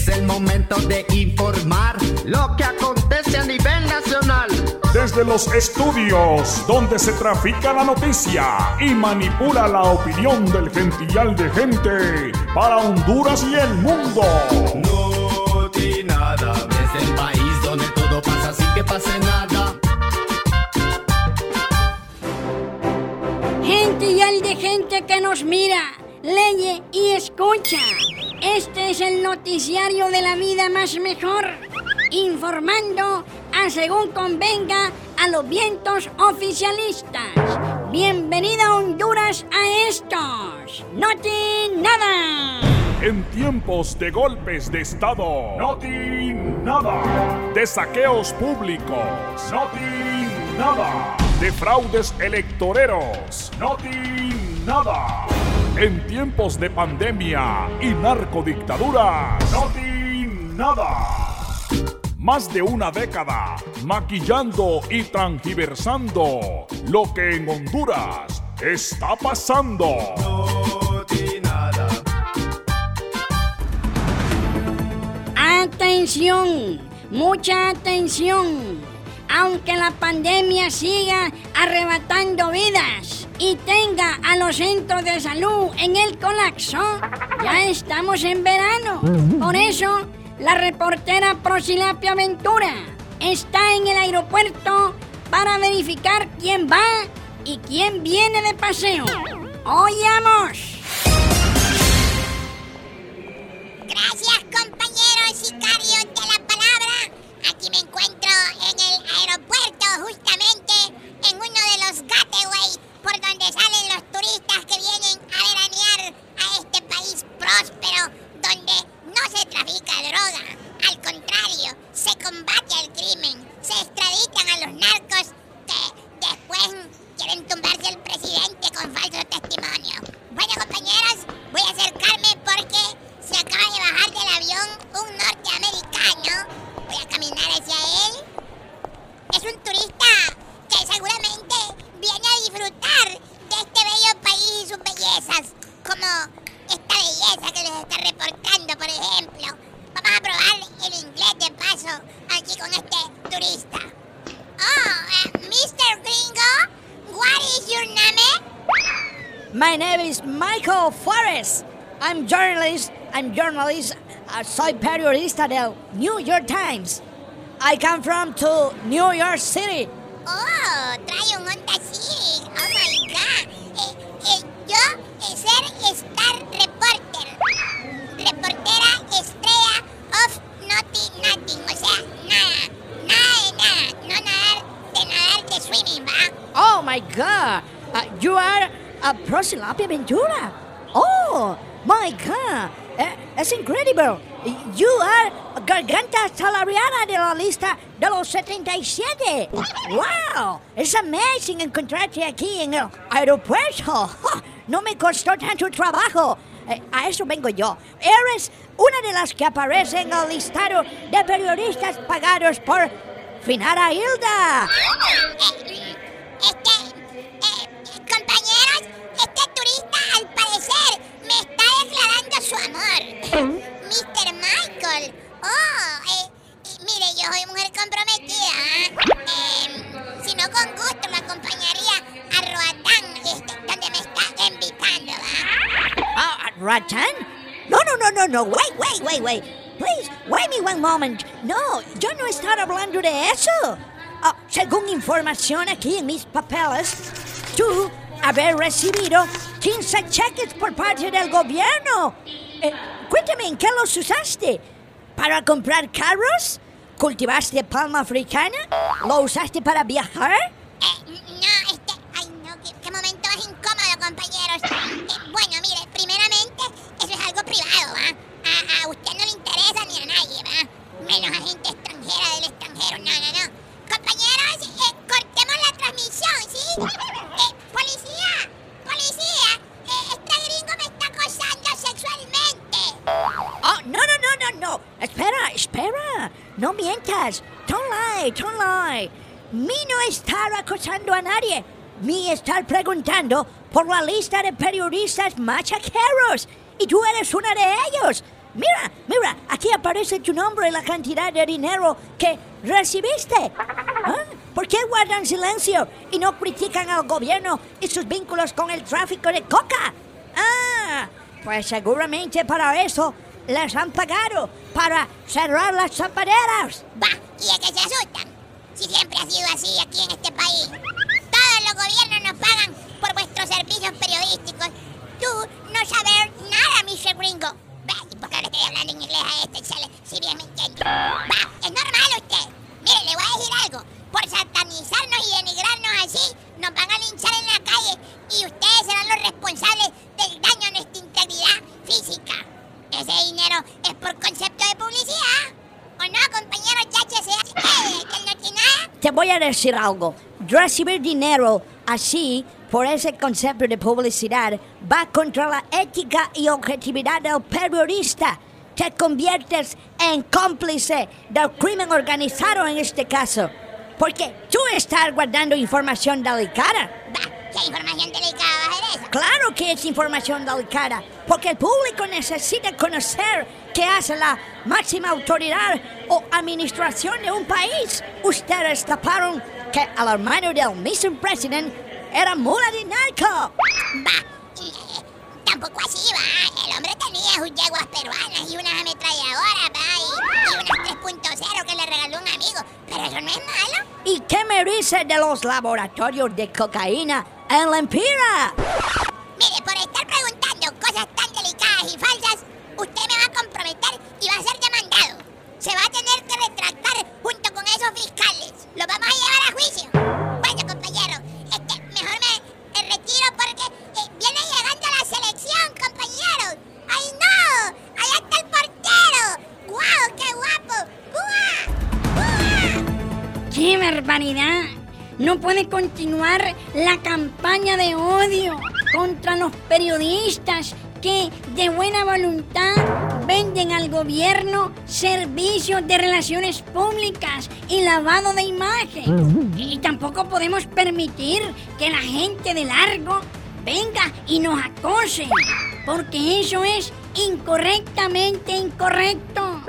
Es el momento de informar lo que acontece a nivel nacional. Desde los estudios donde se trafica la noticia y manipula la opinión del gentillal de gente para Honduras y el mundo. Nada. Es el país donde todo pasa sin que pase nada. Gentillal de gente que nos mira, lee y escucha. Este es el noticiario de la vida más mejor, informando a según convenga a los vientos oficialistas. Bienvenida Honduras a estos. Noti nada. En tiempos de golpes de Estado, no nada. De saqueos públicos, no nada. De fraudes electoreros, no nada. En tiempos de pandemia y narcodictadura, no nada más de una década maquillando y transgiversando lo que en Honduras está pasando. Atención, mucha atención. Aunque la pandemia siga arrebatando vidas y tenga a los centros de salud en el colapso, ya estamos en verano. Por eso, la reportera Prosilapia Ventura está en el aeropuerto para verificar quién va y quién viene de paseo. ¡Oyamos! My name is Michael Forrest. I'm journalist. I'm journalist. Uh, soy periodista del New York Times. I come from to New York City. Oh, trae un Honda Civic. Oh my God. Eh, eh, yo, eh, ser Star Reporter. Reportera estrella of Naughty Nothing. O sea, nada. Nada de nada. No nadar de nadar de swimming, ¿va? Oh my God! Uh, you are a Prosilapia Ventura. Oh my God! Eh, es incredible. You are Garganta Salariana de la lista de los 77. Wow! It's amazing encontrarte aquí en el aeropuerto. No me costó tanto trabajo. Eh, a eso vengo yo. Eres una de las que aparece en el listado de periodistas pagados por Finara Hilda. Este, turista al parecer me está declarando su amor. Mr. Michael. Oh, eh, eh, mire, yo soy mujer comprometida. Eh, si no, con gusto me acompañaría a Roatán, este, donde me está invitando. Ah, Ratan? No, no, no, no, no. Wait, wait, wait, wait. Please, wait me one moment. No, yo no estaba hablando de eso. Ah, según información aquí en mis papeles, tú haber recibido 15 cheques por parte del gobierno. Eh, cuéntame, ¿en qué los usaste? ¿Para comprar carros? ¿Cultivaste palma africana? ¿Lo usaste para viajar? Lie, don't. Mi no estar acosando a nadie. Mi estar preguntando por la lista de periodistas machaqueros. Y tú eres una de ellos. Mira, mira, aquí aparece tu nombre y la cantidad de dinero que recibiste. ¿Ah? ¿Por qué guardan silencio y no critican al gobierno y sus vínculos con el tráfico de coca? Ah, pues seguramente para eso les han pagado, para cerrar las zapateras. Va, y es que se asustan. Si siempre ha sido así aquí en este país. Todos los gobiernos nos pagan por vuestros servicios periodísticos. Tú no sabes nada, Mr. Gringo. Va, ¿y por qué le estoy hablando en inglés a este? Sale, si bien me entiende. Va, es normal usted. Mire, le voy a decir algo. Por satanizarnos y denigrarnos así, nos van a linchar en la calle y ustedes serán los responsables del daño a nuestra integridad física. Ese dinero es por concepto de publicidad. ¿O no, compañero HCA? ¿Que él no tiene nada? Te voy a decir algo. Recibir dinero así, por ese concepto de publicidad, va contra la ética y objetividad del periodista. Te conviertes en cómplice del crimen organizado en este caso. Porque tú estás guardando información delicada. Va, ¿qué información delicada Claro que es información delicada, porque el público necesita conocer qué hace la máxima autoridad o administración de un país. Ustedes taparon que al hermano del Mr. President era mula de narco. Va, eh, tampoco así, va. El hombre tenía sus yeguas peruanas y unas ametralladoras, va, y, y unas 3.0 que le regaló un amigo. Pero eso no es malo. ¿Y qué me dice de los laboratorios de cocaína en la Empira? Mire, por puede continuar la campaña de odio contra los periodistas que de buena voluntad venden al gobierno servicios de relaciones públicas y lavado de imagen. Y tampoco podemos permitir que la gente de largo venga y nos acose, porque eso es incorrectamente incorrecto.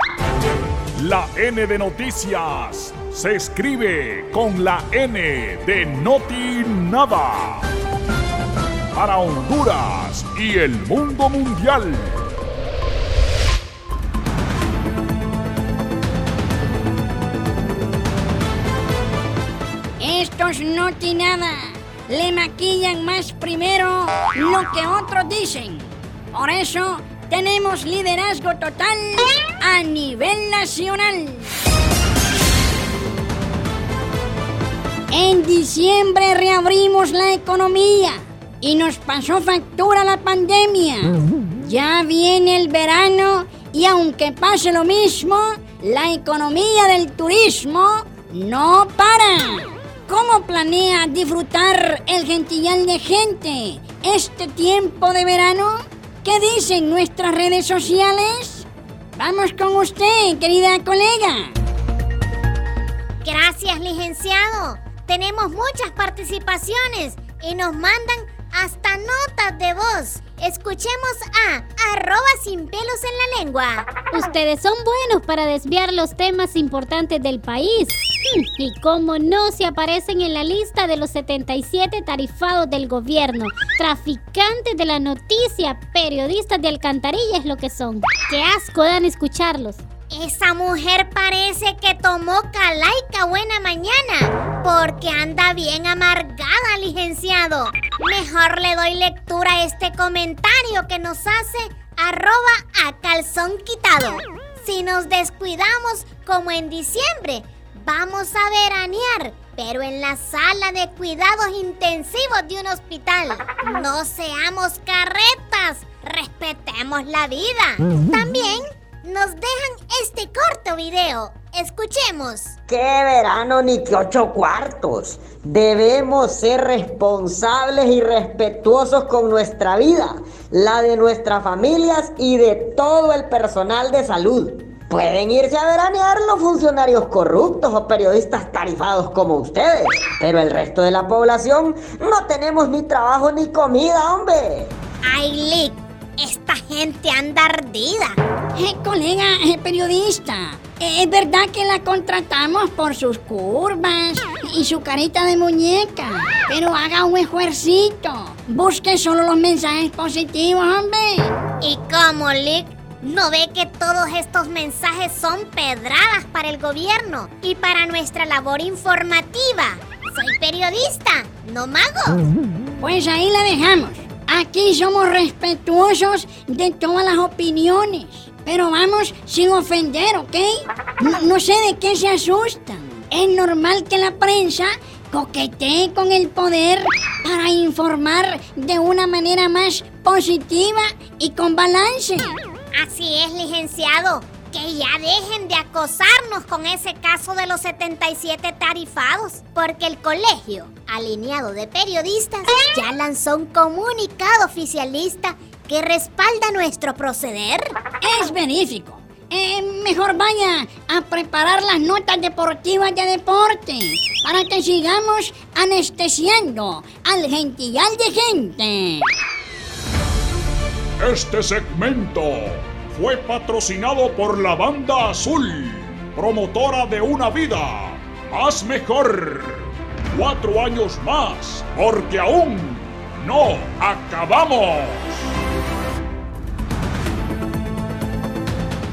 La N de noticias se escribe con la N de Noti Nada. Para Honduras y el mundo mundial. Estos no tienen nada. Le maquillan más primero lo que otros dicen. Por eso tenemos liderazgo total a nivel nacional. En diciembre reabrimos la economía y nos pasó factura la pandemia. Ya viene el verano y aunque pase lo mismo, la economía del turismo no para. ¿Cómo planea disfrutar el gentillal de gente este tiempo de verano? ¿Qué dicen nuestras redes sociales? Vamos con usted, querida colega. Gracias, licenciado. Tenemos muchas participaciones y nos mandan hasta notas de voz. Escuchemos a arroba sin pelos en la lengua. Ustedes son buenos para desviar los temas importantes del país. Hmm, Y como no se aparecen en la lista de los 77 tarifados del gobierno, traficantes de la noticia, periodistas de alcantarilla es lo que son. Qué asco dan escucharlos. Esa mujer parece que tomó calaica buena mañana, porque anda bien amargada, licenciado. Mejor le doy lectura a este comentario que nos hace arroba a calzón quitado. Si nos descuidamos como en diciembre, vamos a veranear, pero en la sala de cuidados intensivos de un hospital. No seamos carretas, respetemos la vida. También nos dejan este corto video. Escuchemos. ¡Qué verano ni que ocho cuartos! Debemos ser responsables y respetuosos con nuestra vida, la de nuestras familias y de todo el personal de salud. Pueden irse a veranear los funcionarios corruptos o periodistas tarifados como ustedes, pero el resto de la población no tenemos ni trabajo ni comida, hombre. Ay, Lick, esta gente anda ardida. Eh, colega eh, periodista, eh, es verdad que la contratamos por sus curvas y su carita de muñeca, pero haga un esfuercito. Busque solo los mensajes positivos, hombre. ¿Y cómo, Lick? ¿No ve que todos estos mensajes son pedradas para el gobierno y para nuestra labor informativa? Soy periodista, no mago. Pues ahí la dejamos. Aquí somos respetuosos de todas las opiniones. Pero vamos sin ofender, ¿ok? No, sé de qué se asustan. Es normal que la prensa coquetee con el poder para informar de una manera más positiva y con balance. Así es, licenciado. Que ya dejen de acosarnos con ese caso de los 77 tarifados, porque el colegio alineado de periodistas ya lanzó un comunicado oficialista que respalda nuestro proceder. Es benéfico. Eh, mejor vaya a preparar las notas deportivas de deporte para que sigamos anestesiando al gentillal de gente. Este segmento fue patrocinado por la Banda Azul, promotora de una vida más mejor. Cuatro años más, porque aún no acabamos.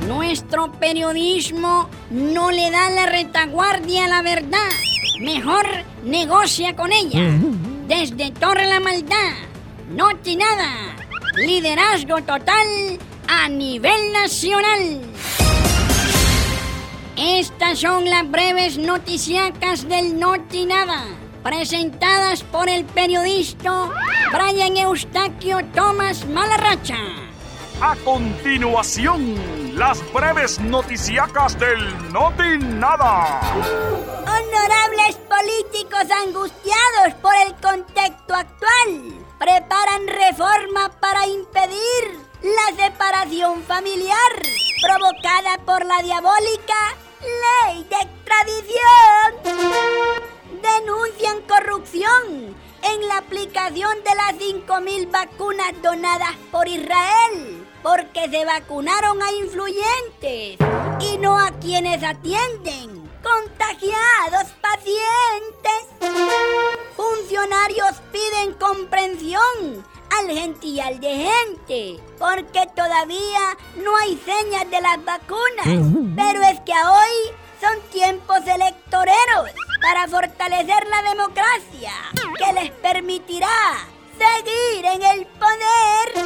Nuestro periodismo no le da la retaguardia a la verdad. Mejor negocia con ella. Desde Torre la Maldad, Noti Nada, liderazgo total a nivel nacional. Estas son las breves noticiacas del Noti Nada, presentadas por el periodista Brian Eustaquio Tomás Malarracha. A continuación, las breves noticiacas del Noti Nada. Honorables políticos angustiados por el contexto actual, preparan reforma para impedir la separación familiar provocada por la diabólica ley de extradición. Denuncian corrupción en la aplicación de las 5.000 vacunas donadas por Israel porque se vacunaron a influyentes y no a quienes atienden. Contagiados pacientes. Funcionarios piden comprensión al gentil de gente, porque todavía no hay señas de las vacunas. Pero es que hoy son tiempos electoreros para fortalecer la democracia, que les permitirá seguir en el poder.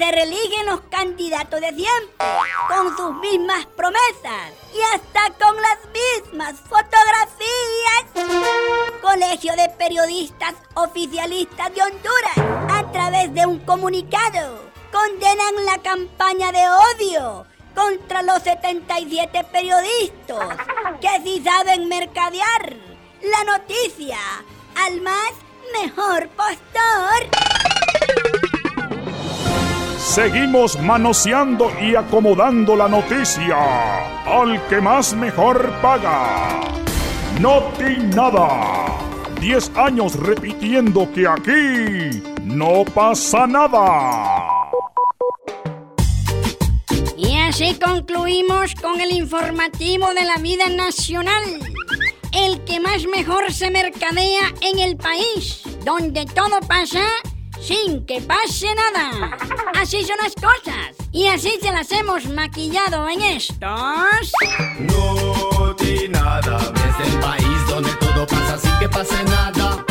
Se religen los candidatos de siempre, con sus mismas promesas y hasta con las mismas fotografías. Colegio de Periodistas Oficialistas de Honduras, a través de un comunicado, condenan la campaña de odio contra los 77 periodistas que sí saben mercadear la noticia al más mejor postor. Seguimos manoseando y acomodando la noticia al que más mejor paga. Noti Nada. 10 años repitiendo que aquí no pasa nada. Y así concluimos con el informativo de la vida nacional. El que más mejor se mercadea en el país, donde todo pasa sin que pase nada. Así son las cosas. Y así se las hemos maquillado en estos. No di nada. Desde el país donde todo pasa sin que pase nada.